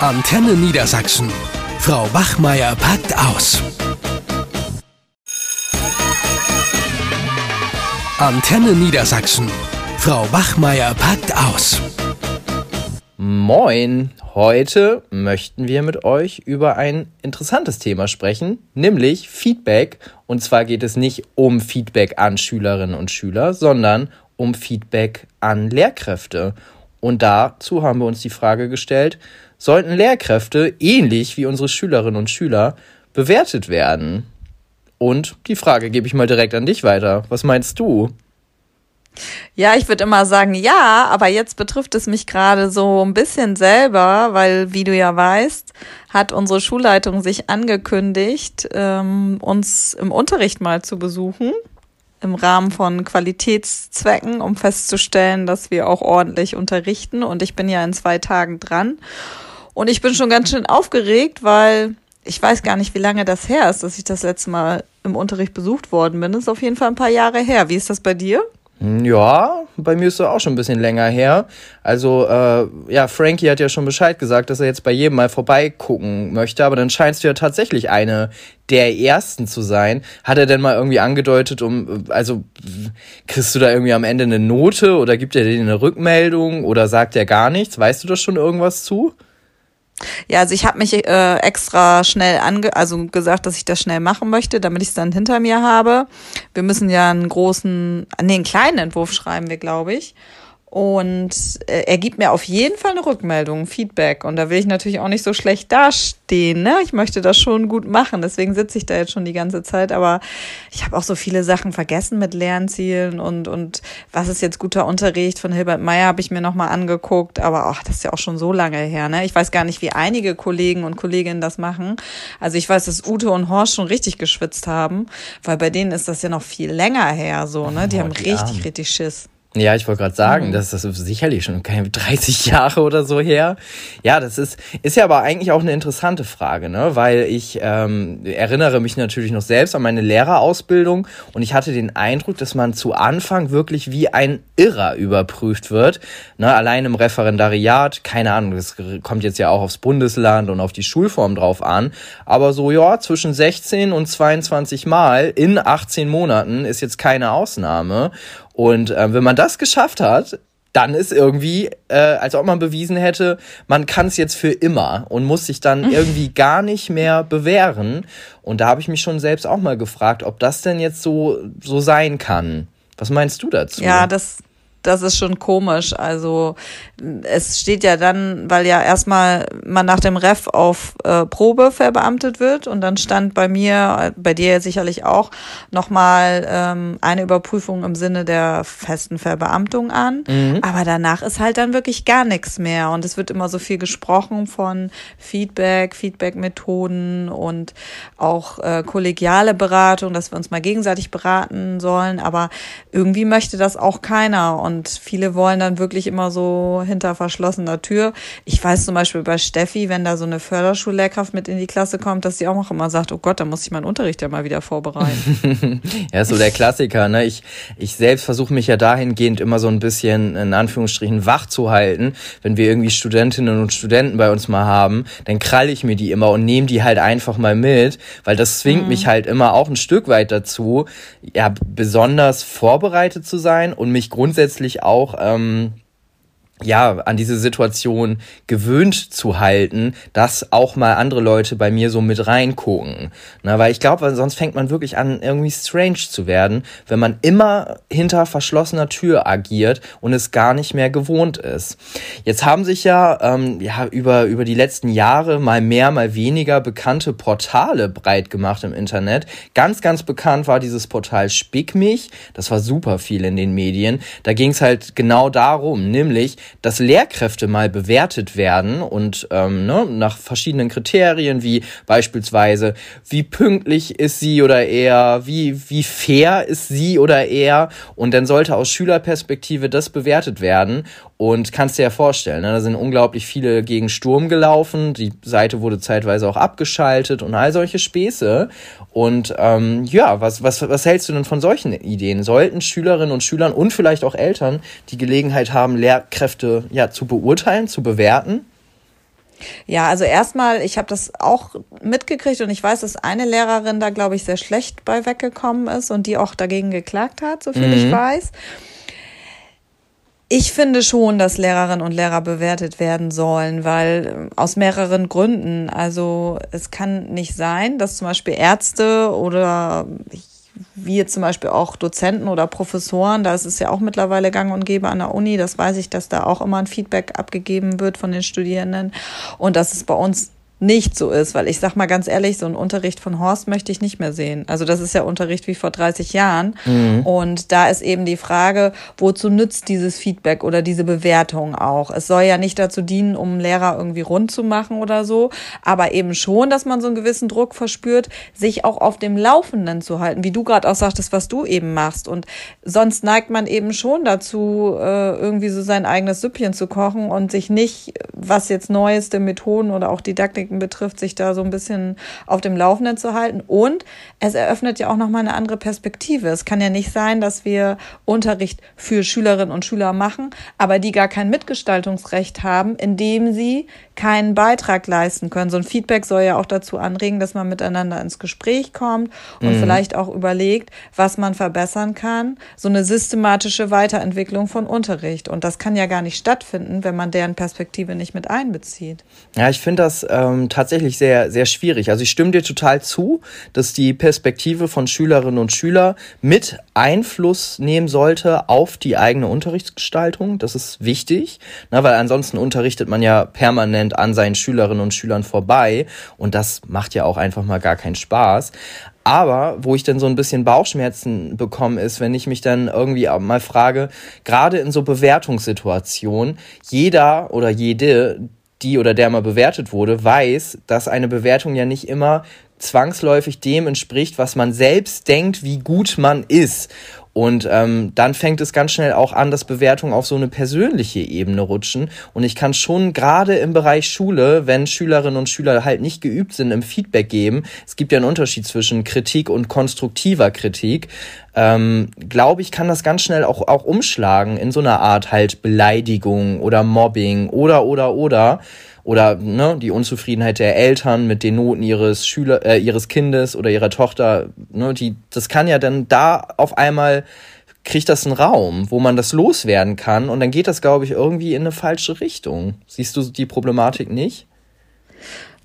Antenne Niedersachsen. Frau Wachmeier packt aus. Antenne Niedersachsen. Frau Wachmeier packt aus. Moin! Heute möchten wir mit euch über ein interessantes Thema sprechen, nämlich Feedback. Und zwar geht es nicht um Feedback an Schülerinnen und Schüler, sondern um Feedback an Lehrkräfte. Und dazu haben wir uns die Frage gestellt, sollten Lehrkräfte ähnlich wie unsere Schülerinnen und Schüler bewertet werden? Und die Frage gebe ich mal direkt an dich weiter. Was meinst du? Ja, ich würde immer sagen, ja, aber jetzt betrifft es mich gerade so ein bisschen selber, weil, wie du ja weißt, hat unsere Schulleitung sich angekündigt, ähm, uns im Unterricht mal zu besuchen, im Rahmen von Qualitätszwecken, um festzustellen, dass wir auch ordentlich unterrichten. Und ich bin ja in zwei Tagen dran. Und ich bin schon ganz schön aufgeregt, weil ich weiß gar nicht, wie lange das her ist, dass ich das letzte Mal im Unterricht besucht worden bin. Das ist auf jeden Fall ein paar Jahre her. Wie ist das bei dir? Ja, bei mir ist es auch schon ein bisschen länger her. Also, äh, ja, Frankie hat ja schon Bescheid gesagt, dass er jetzt bei jedem mal vorbeigucken möchte, aber dann scheinst du ja tatsächlich eine der ersten zu sein. Hat er denn mal irgendwie angedeutet, um, also, kriegst du da irgendwie am Ende eine Note oder gibt er dir eine Rückmeldung oder sagt er gar nichts? Weißt du da schon irgendwas zu? Ja, also ich habe mich äh, extra schnell ange also gesagt, dass ich das schnell machen möchte, damit ich es dann hinter mir habe. Wir müssen ja einen großen, nee, einen kleinen Entwurf schreiben wir, glaube ich. Und äh, er gibt mir auf jeden Fall eine Rückmeldung, Feedback. Und da will ich natürlich auch nicht so schlecht dastehen. Ne? Ich möchte das schon gut machen. Deswegen sitze ich da jetzt schon die ganze Zeit. Aber ich habe auch so viele Sachen vergessen mit Lernzielen und, und was ist jetzt guter Unterricht von Hilbert Meyer habe ich mir nochmal angeguckt. Aber ach, das ist ja auch schon so lange her. Ne? Ich weiß gar nicht, wie einige Kollegen und Kolleginnen das machen. Also ich weiß, dass Ute und Horst schon richtig geschwitzt haben, weil bei denen ist das ja noch viel länger her. So, ne? Die oh, haben die richtig, Arme. richtig Schiss. Ja, ich wollte gerade sagen, mhm. das ist sicherlich schon keine 30 Jahre oder so her. Ja, das ist, ist ja aber eigentlich auch eine interessante Frage, ne? Weil ich ähm, erinnere mich natürlich noch selbst an meine Lehrerausbildung und ich hatte den Eindruck, dass man zu Anfang wirklich wie ein Irrer überprüft wird. Ne? Allein im Referendariat, keine Ahnung, das kommt jetzt ja auch aufs Bundesland und auf die Schulform drauf an. Aber so, ja, zwischen 16 und 22 Mal in 18 Monaten ist jetzt keine Ausnahme. Und äh, wenn man das geschafft hat, dann ist irgendwie, äh, als ob man bewiesen hätte, man kann es jetzt für immer und muss sich dann irgendwie gar nicht mehr bewähren. Und da habe ich mich schon selbst auch mal gefragt, ob das denn jetzt so, so sein kann. Was meinst du dazu? Ja, das, das ist schon komisch. Also es steht ja dann, weil ja erstmal man nach dem Ref auf äh, Probe verbeamtet wird und dann stand bei mir, bei dir sicherlich auch, nochmal ähm, eine Überprüfung im Sinne der festen Verbeamtung an. Mhm. Aber danach ist halt dann wirklich gar nichts mehr und es wird immer so viel gesprochen von Feedback, Feedback-Methoden und auch äh, kollegiale Beratung, dass wir uns mal gegenseitig beraten sollen. Aber irgendwie möchte das auch keiner und und viele wollen dann wirklich immer so hinter verschlossener Tür. Ich weiß zum Beispiel bei Steffi, wenn da so eine Förderschullehrkraft mit in die Klasse kommt, dass sie auch noch immer sagt, oh Gott, da muss ich meinen Unterricht ja mal wieder vorbereiten. ja, so der Klassiker. Ne? Ich, ich selbst versuche mich ja dahingehend immer so ein bisschen in Anführungsstrichen wach zu halten. Wenn wir irgendwie Studentinnen und Studenten bei uns mal haben, dann kralle ich mir die immer und nehme die halt einfach mal mit, weil das zwingt mhm. mich halt immer auch ein Stück weit dazu, ja, besonders vorbereitet zu sein und mich grundsätzlich natürlich auch ähm, ja, an diese Situation gewöhnt zu halten, dass auch mal andere Leute bei mir so mit reingucken. Na, weil ich glaube, sonst fängt man wirklich an, irgendwie strange zu werden, wenn man immer hinter verschlossener Tür agiert und es gar nicht mehr gewohnt ist. Jetzt haben sich ja, ähm, ja über, über die letzten Jahre mal mehr, mal weniger bekannte Portale breit gemacht im Internet. Ganz, ganz bekannt war dieses Portal Spick mich. Das war super viel in den Medien. Da ging es halt genau darum, nämlich dass Lehrkräfte mal bewertet werden und ähm, ne, nach verschiedenen Kriterien, wie beispielsweise, wie pünktlich ist sie oder er, wie, wie fair ist sie oder er. Und dann sollte aus Schülerperspektive das bewertet werden. Und kannst dir ja vorstellen, ne, da sind unglaublich viele gegen Sturm gelaufen. Die Seite wurde zeitweise auch abgeschaltet und all solche Späße. Und ähm, ja, was, was, was hältst du denn von solchen Ideen? Sollten Schülerinnen und Schülern und vielleicht auch Eltern die Gelegenheit haben, Lehrkräfte ja zu beurteilen, zu bewerten? Ja, also erstmal, ich habe das auch mitgekriegt und ich weiß, dass eine Lehrerin da, glaube ich, sehr schlecht bei weggekommen ist und die auch dagegen geklagt hat, so viel mhm. ich weiß. Ich finde schon, dass Lehrerinnen und Lehrer bewertet werden sollen, weil äh, aus mehreren Gründen. Also es kann nicht sein, dass zum Beispiel Ärzte oder wie zum Beispiel auch Dozenten oder Professoren, da ist es ja auch mittlerweile gang und gäbe an der Uni, das weiß ich, dass da auch immer ein Feedback abgegeben wird von den Studierenden und das ist bei uns nicht so ist, weil ich sag mal ganz ehrlich, so ein Unterricht von Horst möchte ich nicht mehr sehen. Also das ist ja Unterricht wie vor 30 Jahren. Mhm. Und da ist eben die Frage, wozu nützt dieses Feedback oder diese Bewertung auch? Es soll ja nicht dazu dienen, um Lehrer irgendwie rund zu machen oder so, aber eben schon, dass man so einen gewissen Druck verspürt, sich auch auf dem Laufenden zu halten, wie du gerade auch sagtest, was du eben machst. Und sonst neigt man eben schon dazu, äh, irgendwie so sein eigenes Süppchen zu kochen und sich nicht, was jetzt neueste Methoden oder auch Didaktik Techniken betrifft, sich da so ein bisschen auf dem Laufenden zu halten. Und es eröffnet ja auch nochmal eine andere Perspektive. Es kann ja nicht sein, dass wir Unterricht für Schülerinnen und Schüler machen, aber die gar kein Mitgestaltungsrecht haben, indem sie keinen Beitrag leisten können. So ein Feedback soll ja auch dazu anregen, dass man miteinander ins Gespräch kommt und mhm. vielleicht auch überlegt, was man verbessern kann. So eine systematische Weiterentwicklung von Unterricht. Und das kann ja gar nicht stattfinden, wenn man deren Perspektive nicht mit einbezieht. Ja, ich finde das ähm, tatsächlich sehr, sehr schwierig. Also ich stimme dir total zu, dass die Perspektive von Schülerinnen und Schülern mit Einfluss nehmen sollte auf die eigene Unterrichtsgestaltung. Das ist wichtig, na, weil ansonsten unterrichtet man ja permanent an seinen Schülerinnen und Schülern vorbei und das macht ja auch einfach mal gar keinen Spaß. Aber wo ich dann so ein bisschen Bauchschmerzen bekomme, ist, wenn ich mich dann irgendwie mal frage, gerade in so Bewertungssituationen, jeder oder jede, die oder der mal bewertet wurde, weiß, dass eine Bewertung ja nicht immer zwangsläufig dem entspricht, was man selbst denkt, wie gut man ist. Und ähm, dann fängt es ganz schnell auch an, dass Bewertungen auf so eine persönliche Ebene rutschen. Und ich kann schon gerade im Bereich Schule, wenn Schülerinnen und Schüler halt nicht geübt sind im Feedback geben, es gibt ja einen Unterschied zwischen Kritik und konstruktiver Kritik, ähm, glaube ich, kann das ganz schnell auch, auch umschlagen in so einer Art halt Beleidigung oder Mobbing oder oder oder oder ne, die Unzufriedenheit der Eltern mit den Noten ihres Schüler, äh, ihres Kindes oder ihrer Tochter, ne, die, das kann ja dann da auf einmal kriegt das einen Raum, wo man das loswerden kann und dann geht das, glaube ich, irgendwie in eine falsche Richtung. Siehst du die Problematik nicht?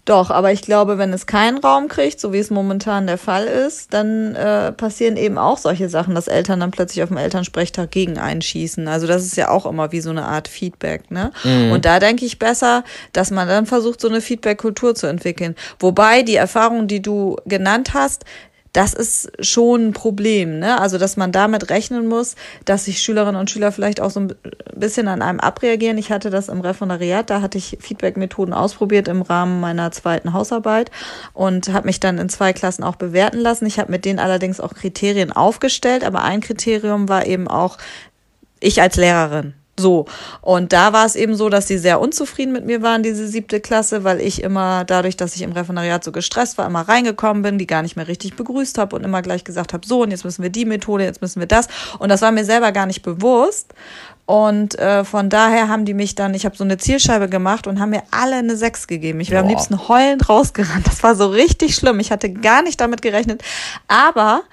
Doch, aber ich glaube, wenn es keinen Raum kriegt, so wie es momentan der Fall ist, dann äh, passieren eben auch solche Sachen, dass Eltern dann plötzlich auf dem Elternsprechtag gegen einschießen. Also das ist ja auch immer wie so eine Art Feedback, ne? Mhm. Und da denke ich besser, dass man dann versucht, so eine Feedback-Kultur zu entwickeln. Wobei die Erfahrung, die du genannt hast, das ist schon ein Problem, ne? Also, dass man damit rechnen muss, dass sich Schülerinnen und Schüler vielleicht auch so ein bisschen an einem abreagieren. Ich hatte das im Referendariat, da hatte ich Feedback-Methoden ausprobiert im Rahmen meiner zweiten Hausarbeit und habe mich dann in zwei Klassen auch bewerten lassen. Ich habe mit denen allerdings auch Kriterien aufgestellt, aber ein Kriterium war eben auch ich als Lehrerin. So. Und da war es eben so, dass sie sehr unzufrieden mit mir waren, diese siebte Klasse, weil ich immer, dadurch, dass ich im Referendariat so gestresst war, immer reingekommen bin, die gar nicht mehr richtig begrüßt habe und immer gleich gesagt habe, so, und jetzt müssen wir die Methode, jetzt müssen wir das. Und das war mir selber gar nicht bewusst. Und äh, von daher haben die mich dann, ich habe so eine Zielscheibe gemacht und haben mir alle eine Sechs gegeben. Ich wäre am liebsten heulend rausgerannt. Das war so richtig schlimm. Ich hatte gar nicht damit gerechnet. Aber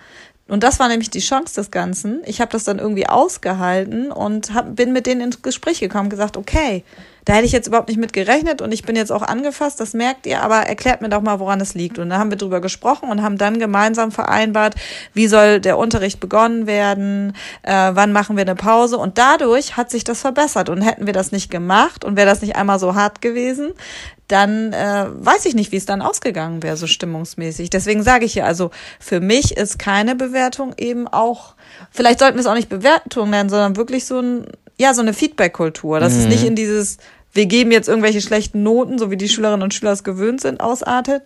und das war nämlich die Chance des Ganzen. Ich habe das dann irgendwie ausgehalten und hab, bin mit denen ins Gespräch gekommen, gesagt, okay, da hätte ich jetzt überhaupt nicht mit gerechnet und ich bin jetzt auch angefasst, das merkt ihr, aber erklärt mir doch mal, woran es liegt. Und da haben wir drüber gesprochen und haben dann gemeinsam vereinbart, wie soll der Unterricht begonnen werden, äh, wann machen wir eine Pause. Und dadurch hat sich das verbessert. Und hätten wir das nicht gemacht und wäre das nicht einmal so hart gewesen, dann äh, weiß ich nicht, wie es dann ausgegangen wäre, so stimmungsmäßig. Deswegen sage ich ja, also für mich ist keine Bewertung eben auch, vielleicht sollten wir es auch nicht Bewertung nennen, sondern wirklich so ein, ja, so eine Feedback-Kultur. Das mhm. ist nicht in dieses, wir geben jetzt irgendwelche schlechten Noten, so wie die Schülerinnen und Schüler es gewöhnt sind, ausartet.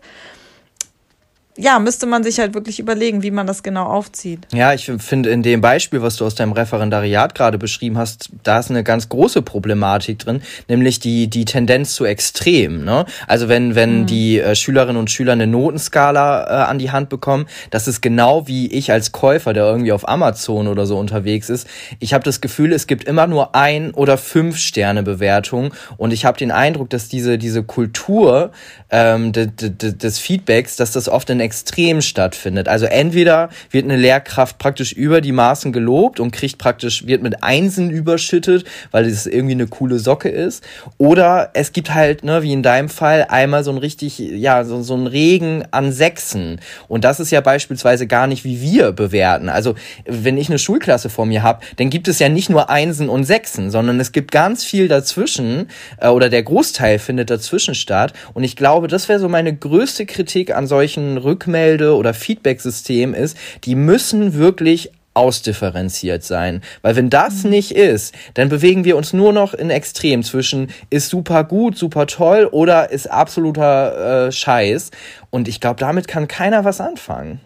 Ja, müsste man sich halt wirklich überlegen, wie man das genau aufzieht. Ja, ich finde in dem Beispiel, was du aus deinem Referendariat gerade beschrieben hast, da ist eine ganz große Problematik drin, nämlich die, die Tendenz zu extrem. Ne? Also wenn, wenn mhm. die äh, Schülerinnen und Schüler eine Notenskala äh, an die Hand bekommen, das ist genau wie ich als Käufer, der irgendwie auf Amazon oder so unterwegs ist. Ich habe das Gefühl, es gibt immer nur ein oder fünf Sterne Bewertungen und ich habe den Eindruck, dass diese, diese Kultur ähm, de, de, des Feedbacks, dass das oft in Extrem stattfindet. Also entweder wird eine Lehrkraft praktisch über die Maßen gelobt und kriegt praktisch, wird mit Einsen überschüttet, weil es irgendwie eine coole Socke ist. Oder es gibt halt, ne, wie in deinem Fall, einmal so ein richtig, ja, so, so ein Regen an Sechsen. Und das ist ja beispielsweise gar nicht, wie wir bewerten. Also wenn ich eine Schulklasse vor mir habe, dann gibt es ja nicht nur Einsen und Sechsen, sondern es gibt ganz viel dazwischen äh, oder der Großteil findet dazwischen statt. Und ich glaube, das wäre so meine größte Kritik an solchen Rückmelde- oder Feedback-Systemen ist, die müssen wirklich ausdifferenziert sein. Weil wenn das mhm. nicht ist, dann bewegen wir uns nur noch in Extrem zwischen ist super gut, super toll oder ist absoluter äh, Scheiß. Und ich glaube, damit kann keiner was anfangen.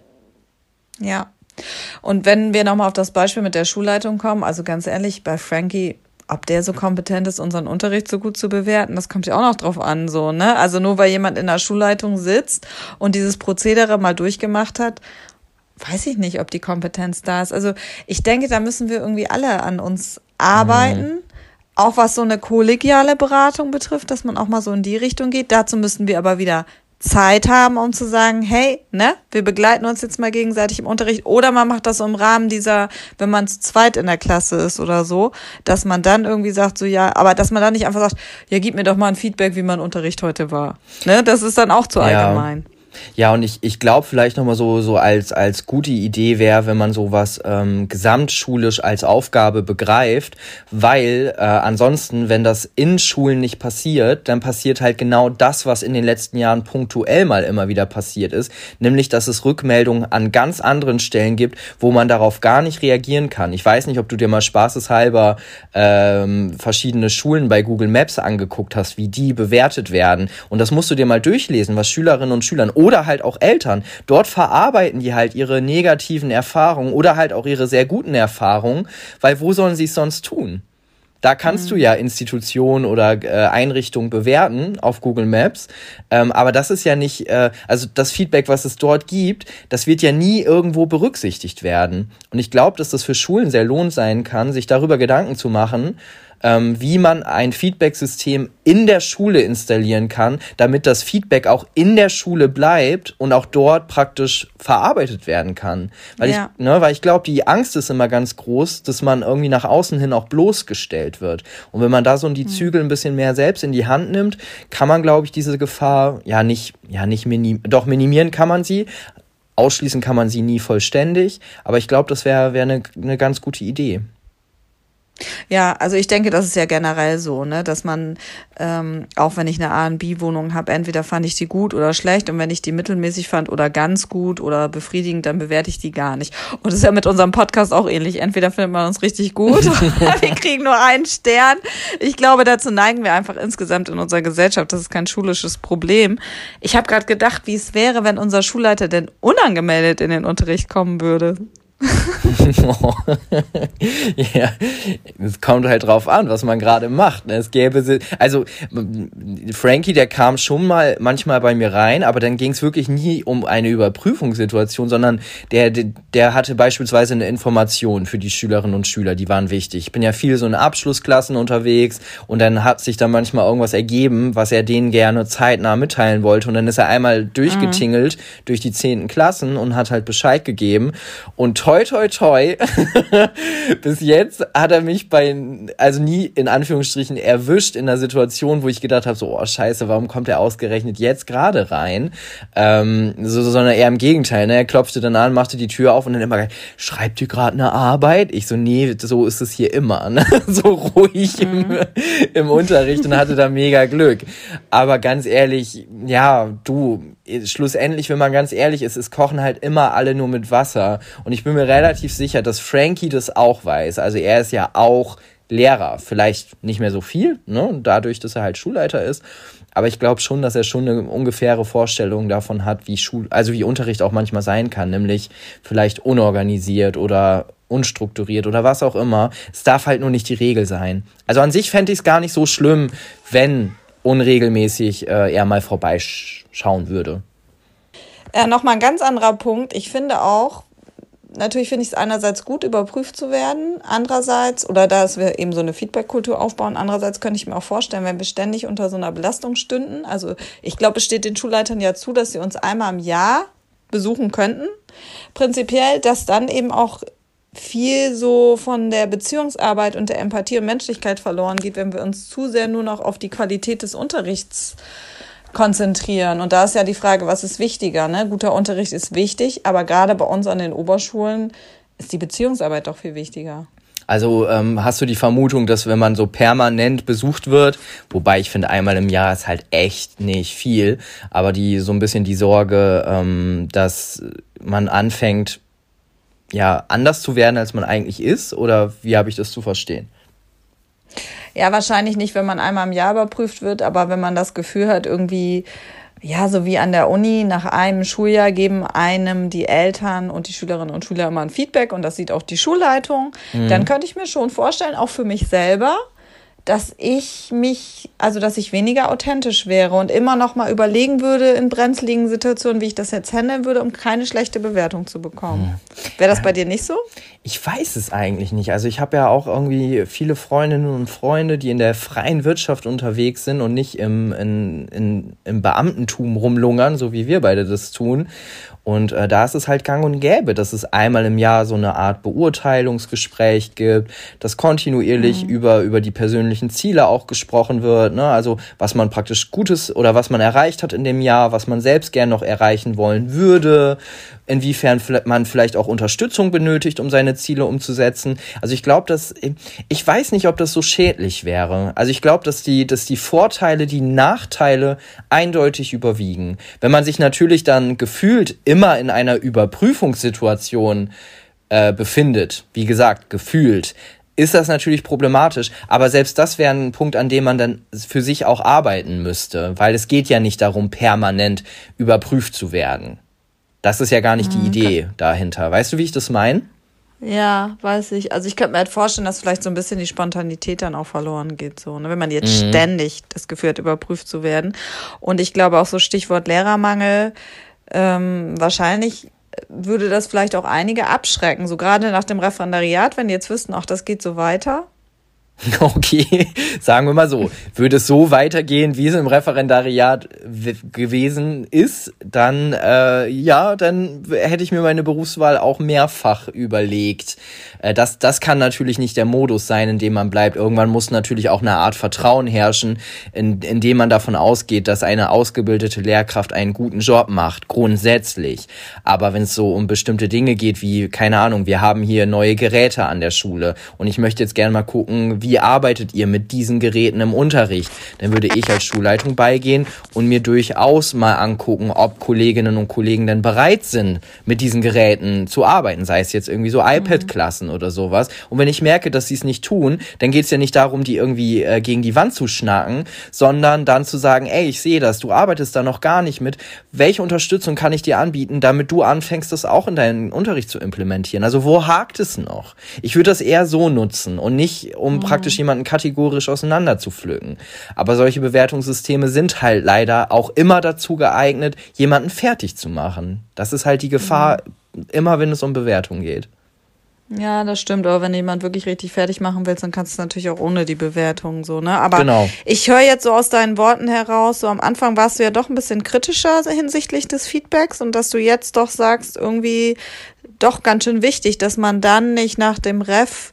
Ja. Und wenn wir nochmal auf das Beispiel mit der Schulleitung kommen, also ganz ehrlich, bei Frankie ob der so kompetent ist, unseren Unterricht so gut zu bewerten, das kommt ja auch noch drauf an, so, ne? Also nur weil jemand in der Schulleitung sitzt und dieses Prozedere mal durchgemacht hat, weiß ich nicht, ob die Kompetenz da ist. Also ich denke, da müssen wir irgendwie alle an uns arbeiten. Mhm. Auch was so eine kollegiale Beratung betrifft, dass man auch mal so in die Richtung geht. Dazu müssen wir aber wieder Zeit haben, um zu sagen, hey, ne, wir begleiten uns jetzt mal gegenseitig im Unterricht. Oder man macht das so im Rahmen dieser, wenn man zu zweit in der Klasse ist oder so, dass man dann irgendwie sagt, so ja, aber dass man dann nicht einfach sagt, ja, gib mir doch mal ein Feedback, wie mein Unterricht heute war. Ne, das ist dann auch zu ja. allgemein. Ja, und ich, ich glaube vielleicht nochmal so, so als, als gute Idee wäre, wenn man sowas ähm, gesamtschulisch als Aufgabe begreift, weil äh, ansonsten, wenn das in Schulen nicht passiert, dann passiert halt genau das, was in den letzten Jahren punktuell mal immer wieder passiert ist, nämlich dass es Rückmeldungen an ganz anderen Stellen gibt, wo man darauf gar nicht reagieren kann. Ich weiß nicht, ob du dir mal spaßeshalber ähm, verschiedene Schulen bei Google Maps angeguckt hast, wie die bewertet werden. Und das musst du dir mal durchlesen, was Schülerinnen und Schülern oder halt auch Eltern. Dort verarbeiten die halt ihre negativen Erfahrungen oder halt auch ihre sehr guten Erfahrungen, weil wo sollen sie es sonst tun? Da kannst mhm. du ja Institutionen oder äh, Einrichtungen bewerten auf Google Maps, ähm, aber das ist ja nicht, äh, also das Feedback, was es dort gibt, das wird ja nie irgendwo berücksichtigt werden. Und ich glaube, dass das für Schulen sehr lohnt sein kann, sich darüber Gedanken zu machen, ähm, wie man ein Feedback-System in der Schule installieren kann, damit das Feedback auch in der Schule bleibt und auch dort praktisch verarbeitet werden kann. Weil ja. ich, ne, weil ich glaube, die Angst ist immer ganz groß, dass man irgendwie nach außen hin auch bloßgestellt wird. Und wenn man da so die hm. Zügel ein bisschen mehr selbst in die Hand nimmt, kann man, glaube ich, diese Gefahr ja nicht, ja nicht minim, doch minimieren kann man sie. Ausschließen kann man sie nie vollständig, aber ich glaube, das wäre wär eine ne ganz gute Idee. Ja, also ich denke, das ist ja generell so, ne, dass man, ähm, auch wenn ich eine A und B-Wohnung habe, entweder fand ich die gut oder schlecht und wenn ich die mittelmäßig fand oder ganz gut oder befriedigend, dann bewerte ich die gar nicht. Und das ist ja mit unserem Podcast auch ähnlich. Entweder findet man uns richtig gut oder wir kriegen nur einen Stern. Ich glaube, dazu neigen wir einfach insgesamt in unserer Gesellschaft. Das ist kein schulisches Problem. Ich habe gerade gedacht, wie es wäre, wenn unser Schulleiter denn unangemeldet in den Unterricht kommen würde. ja, es kommt halt drauf an, was man gerade macht. Ne? Es gäbe, also Frankie, der kam schon mal manchmal bei mir rein, aber dann ging es wirklich nie um eine Überprüfungssituation, sondern der, der hatte beispielsweise eine Information für die Schülerinnen und Schüler, die waren wichtig. Ich bin ja viel so in Abschlussklassen unterwegs und dann hat sich da manchmal irgendwas ergeben, was er denen gerne zeitnah mitteilen wollte und dann ist er einmal durchgetingelt mhm. durch die zehnten Klassen und hat halt Bescheid gegeben und toi, toi, toi, bis jetzt hat er mich bei, also nie in Anführungsstrichen erwischt in einer Situation, wo ich gedacht habe, so, oh scheiße, warum kommt er ausgerechnet jetzt gerade rein? Ähm, so, sondern eher im Gegenteil, ne? Er klopfte dann an, machte die Tür auf und dann immer, schreibt ihr gerade eine Arbeit? Ich so, nee, so ist es hier immer, ne? so ruhig mhm. im, im Unterricht und hatte da mega Glück. Aber ganz ehrlich, ja, du, schlussendlich, wenn man ganz ehrlich ist, es kochen halt immer alle nur mit Wasser. Und ich bin mir relativ sicher, dass Frankie das auch weiß. Also er ist ja auch Lehrer. Vielleicht nicht mehr so viel, ne? dadurch, dass er halt Schulleiter ist. Aber ich glaube schon, dass er schon eine ungefähre Vorstellung davon hat, wie Schul, also wie Unterricht auch manchmal sein kann, nämlich vielleicht unorganisiert oder unstrukturiert oder was auch immer. Es darf halt nur nicht die Regel sein. Also an sich fände ich es gar nicht so schlimm, wenn unregelmäßig äh, er mal vorbeischauen würde. Äh, Nochmal ein ganz anderer Punkt. Ich finde auch, natürlich finde ich es einerseits gut, überprüft zu werden. Andererseits, oder dass wir eben so eine Feedback-Kultur aufbauen, andererseits könnte ich mir auch vorstellen, wenn wir ständig unter so einer Belastung stünden. Also ich glaube, es steht den Schulleitern ja zu, dass sie uns einmal im Jahr besuchen könnten. Prinzipiell, dass dann eben auch viel so von der Beziehungsarbeit und der Empathie und Menschlichkeit verloren geht, wenn wir uns zu sehr nur noch auf die Qualität des Unterrichts konzentrieren. Und da ist ja die Frage, was ist wichtiger? Ne? Guter Unterricht ist wichtig, aber gerade bei uns an den Oberschulen ist die Beziehungsarbeit doch viel wichtiger. Also ähm, hast du die Vermutung, dass wenn man so permanent besucht wird, wobei ich finde, einmal im Jahr ist halt echt nicht viel, aber die so ein bisschen die Sorge, ähm, dass man anfängt, ja, anders zu werden, als man eigentlich ist? Oder wie habe ich das zu verstehen? Ja, wahrscheinlich nicht, wenn man einmal im Jahr überprüft wird, aber wenn man das Gefühl hat, irgendwie, ja, so wie an der Uni, nach einem Schuljahr geben einem die Eltern und die Schülerinnen und Schüler immer ein Feedback und das sieht auch die Schulleitung, mhm. dann könnte ich mir schon vorstellen, auch für mich selber, dass ich mich, also dass ich weniger authentisch wäre und immer noch mal überlegen würde in brenzligen Situationen, wie ich das jetzt handeln würde, um keine schlechte Bewertung zu bekommen. Hm. Wäre das bei dir nicht so? Ich weiß es eigentlich nicht. Also ich habe ja auch irgendwie viele Freundinnen und Freunde, die in der freien Wirtschaft unterwegs sind und nicht im, in, in, im Beamtentum rumlungern, so wie wir beide das tun. Und äh, da ist es halt gang und gäbe, dass es einmal im Jahr so eine Art Beurteilungsgespräch gibt, dass kontinuierlich mhm. über, über die persönlichen Ziele auch gesprochen wird. Ne? Also was man praktisch Gutes oder was man erreicht hat in dem Jahr, was man selbst gern noch erreichen wollen würde, inwiefern man vielleicht auch Unterstützung benötigt, um seine Ziele umzusetzen. Also ich glaube, dass ich weiß nicht, ob das so schädlich wäre. Also ich glaube, dass die, dass die Vorteile, die Nachteile eindeutig überwiegen. Wenn man sich natürlich dann gefühlt immer in einer Überprüfungssituation äh, befindet, wie gesagt, gefühlt, ist das natürlich problematisch. Aber selbst das wäre ein Punkt, an dem man dann für sich auch arbeiten müsste, weil es geht ja nicht darum, permanent überprüft zu werden. Das ist ja gar nicht die mhm. Idee dahinter. Weißt du, wie ich das meine? Ja, weiß ich. Also ich könnte mir halt vorstellen, dass vielleicht so ein bisschen die Spontanität dann auch verloren geht, so, ne? wenn man jetzt mhm. ständig das Gefühl hat, überprüft zu werden. Und ich glaube auch so Stichwort Lehrermangel, ähm, wahrscheinlich würde das vielleicht auch einige abschrecken, so gerade nach dem Referendariat, wenn die jetzt wüssten, ach, das geht so weiter. Okay, sagen wir mal so, würde es so weitergehen, wie es im Referendariat gewesen ist, dann äh, ja, dann hätte ich mir meine Berufswahl auch mehrfach überlegt. Äh, das, das kann natürlich nicht der Modus sein, in dem man bleibt. Irgendwann muss natürlich auch eine Art Vertrauen herrschen, in, in dem man davon ausgeht, dass eine ausgebildete Lehrkraft einen guten Job macht, grundsätzlich. Aber wenn es so um bestimmte Dinge geht, wie, keine Ahnung, wir haben hier neue Geräte an der Schule und ich möchte jetzt gerne mal gucken, wie arbeitet ihr mit diesen Geräten im Unterricht? Dann würde ich als Schulleitung beigehen und mir durchaus mal angucken, ob Kolleginnen und Kollegen denn bereit sind, mit diesen Geräten zu arbeiten, sei es jetzt irgendwie so iPad-Klassen oder sowas. Und wenn ich merke, dass sie es nicht tun, dann geht es ja nicht darum, die irgendwie äh, gegen die Wand zu schnacken, sondern dann zu sagen, ey, ich sehe das, du arbeitest da noch gar nicht mit. Welche Unterstützung kann ich dir anbieten, damit du anfängst, das auch in deinen Unterricht zu implementieren? Also wo hakt es noch? Ich würde das eher so nutzen und nicht, um mhm praktisch jemanden kategorisch auseinander zu pflücken. Aber solche Bewertungssysteme sind halt leider auch immer dazu geeignet, jemanden fertig zu machen. Das ist halt die Gefahr, mhm. immer wenn es um Bewertung geht. Ja, das stimmt. Aber wenn jemand wirklich richtig fertig machen willst, dann kannst du es natürlich auch ohne die Bewertung so, ne? Aber genau. ich höre jetzt so aus deinen Worten heraus, so am Anfang warst du ja doch ein bisschen kritischer hinsichtlich des Feedbacks und dass du jetzt doch sagst, irgendwie doch ganz schön wichtig, dass man dann nicht nach dem Ref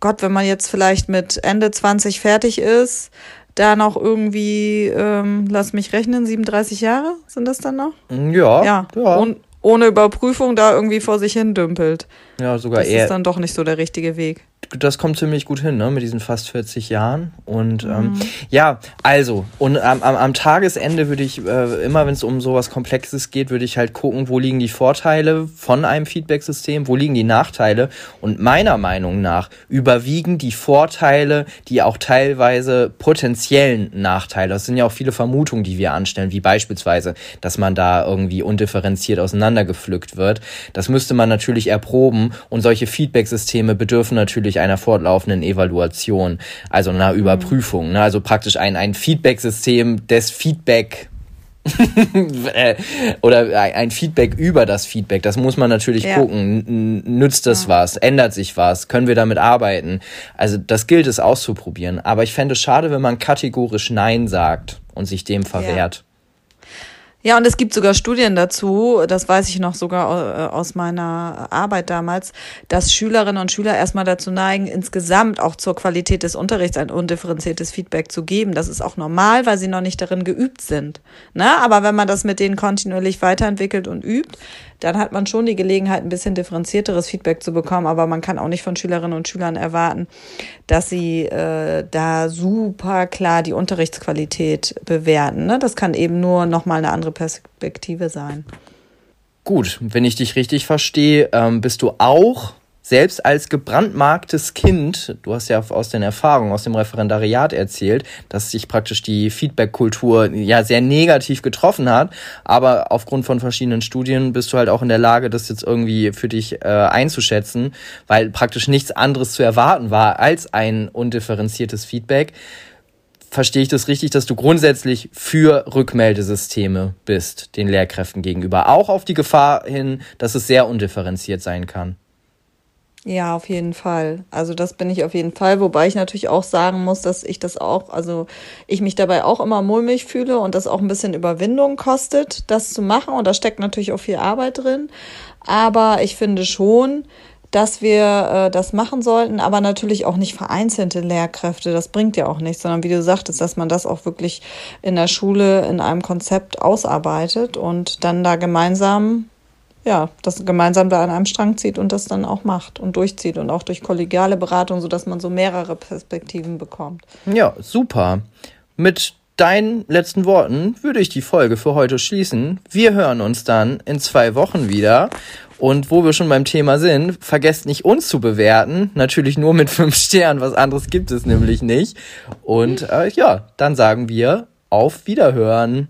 Gott, wenn man jetzt vielleicht mit Ende 20 fertig ist, da noch irgendwie, ähm, lass mich rechnen, 37 Jahre sind das dann noch? Mm, ja. Ja. ja. Und ohne Überprüfung da irgendwie vor sich hin dümpelt. Ja, sogar das eher. Das ist dann doch nicht so der richtige Weg. Das kommt ziemlich gut hin, ne, mit diesen fast 40 Jahren. Und ähm, mhm. ja, also, und am, am, am Tagesende würde ich, äh, immer wenn es um sowas Komplexes geht, würde ich halt gucken, wo liegen die Vorteile von einem Feedback-System, wo liegen die Nachteile. Und meiner Meinung nach überwiegen die Vorteile, die auch teilweise potenziellen Nachteile. Das sind ja auch viele Vermutungen, die wir anstellen, wie beispielsweise, dass man da irgendwie undifferenziert auseinandergepflückt wird. Das müsste man natürlich erproben und solche Feedback-Systeme bedürfen natürlich einer fortlaufenden Evaluation, also einer mhm. Überprüfung. Ne? Also praktisch ein, ein Feedback-System des Feedback äh, oder ein Feedback über das Feedback. Das muss man natürlich ja. gucken. Nützt das ja. was? Ändert sich was? Können wir damit arbeiten? Also das gilt es auszuprobieren. Aber ich fände es schade, wenn man kategorisch Nein sagt und sich dem verwehrt. Ja. Ja, und es gibt sogar Studien dazu, das weiß ich noch sogar äh, aus meiner Arbeit damals, dass Schülerinnen und Schüler erstmal dazu neigen, insgesamt auch zur Qualität des Unterrichts ein undifferenziertes Feedback zu geben. Das ist auch normal, weil sie noch nicht darin geübt sind. Ne? Aber wenn man das mit denen kontinuierlich weiterentwickelt und übt, dann hat man schon die Gelegenheit, ein bisschen differenzierteres Feedback zu bekommen. Aber man kann auch nicht von Schülerinnen und Schülern erwarten, dass sie äh, da super klar die Unterrichtsqualität bewerten. Ne? Das kann eben nur nochmal eine andere Perspektive sein. Gut, wenn ich dich richtig verstehe, ähm, bist du auch selbst als gebrandmarktes Kind, du hast ja aus den Erfahrungen aus dem Referendariat erzählt, dass sich praktisch die Feedback-Kultur ja sehr negativ getroffen hat, aber aufgrund von verschiedenen Studien bist du halt auch in der Lage, das jetzt irgendwie für dich äh, einzuschätzen, weil praktisch nichts anderes zu erwarten war als ein undifferenziertes Feedback. Verstehe ich das richtig, dass du grundsätzlich für Rückmeldesysteme bist, den Lehrkräften gegenüber, auch auf die Gefahr hin, dass es sehr undifferenziert sein kann? Ja, auf jeden Fall. Also das bin ich auf jeden Fall, wobei ich natürlich auch sagen muss, dass ich das auch, also ich mich dabei auch immer mulmig fühle und das auch ein bisschen Überwindung kostet, das zu machen und da steckt natürlich auch viel Arbeit drin. Aber ich finde schon, dass wir äh, das machen sollten, aber natürlich auch nicht vereinzelte Lehrkräfte. Das bringt ja auch nichts, sondern wie du sagtest, dass man das auch wirklich in der Schule in einem Konzept ausarbeitet und dann da gemeinsam ja, das gemeinsam da an einem Strang zieht und das dann auch macht und durchzieht und auch durch kollegiale Beratung, sodass man so mehrere Perspektiven bekommt. Ja, super. Mit deinen letzten Worten würde ich die Folge für heute schließen. Wir hören uns dann in zwei Wochen wieder. Und wo wir schon beim Thema sind, vergesst nicht uns zu bewerten. Natürlich nur mit fünf Sternen, was anderes gibt es nämlich nicht. Und äh, ja, dann sagen wir auf Wiederhören.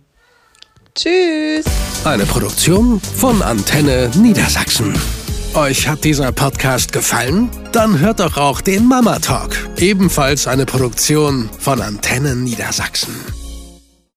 Tschüss. Eine Produktion von Antenne Niedersachsen. Euch hat dieser Podcast gefallen? Dann hört doch auch den Mama Talk, ebenfalls eine Produktion von Antenne Niedersachsen.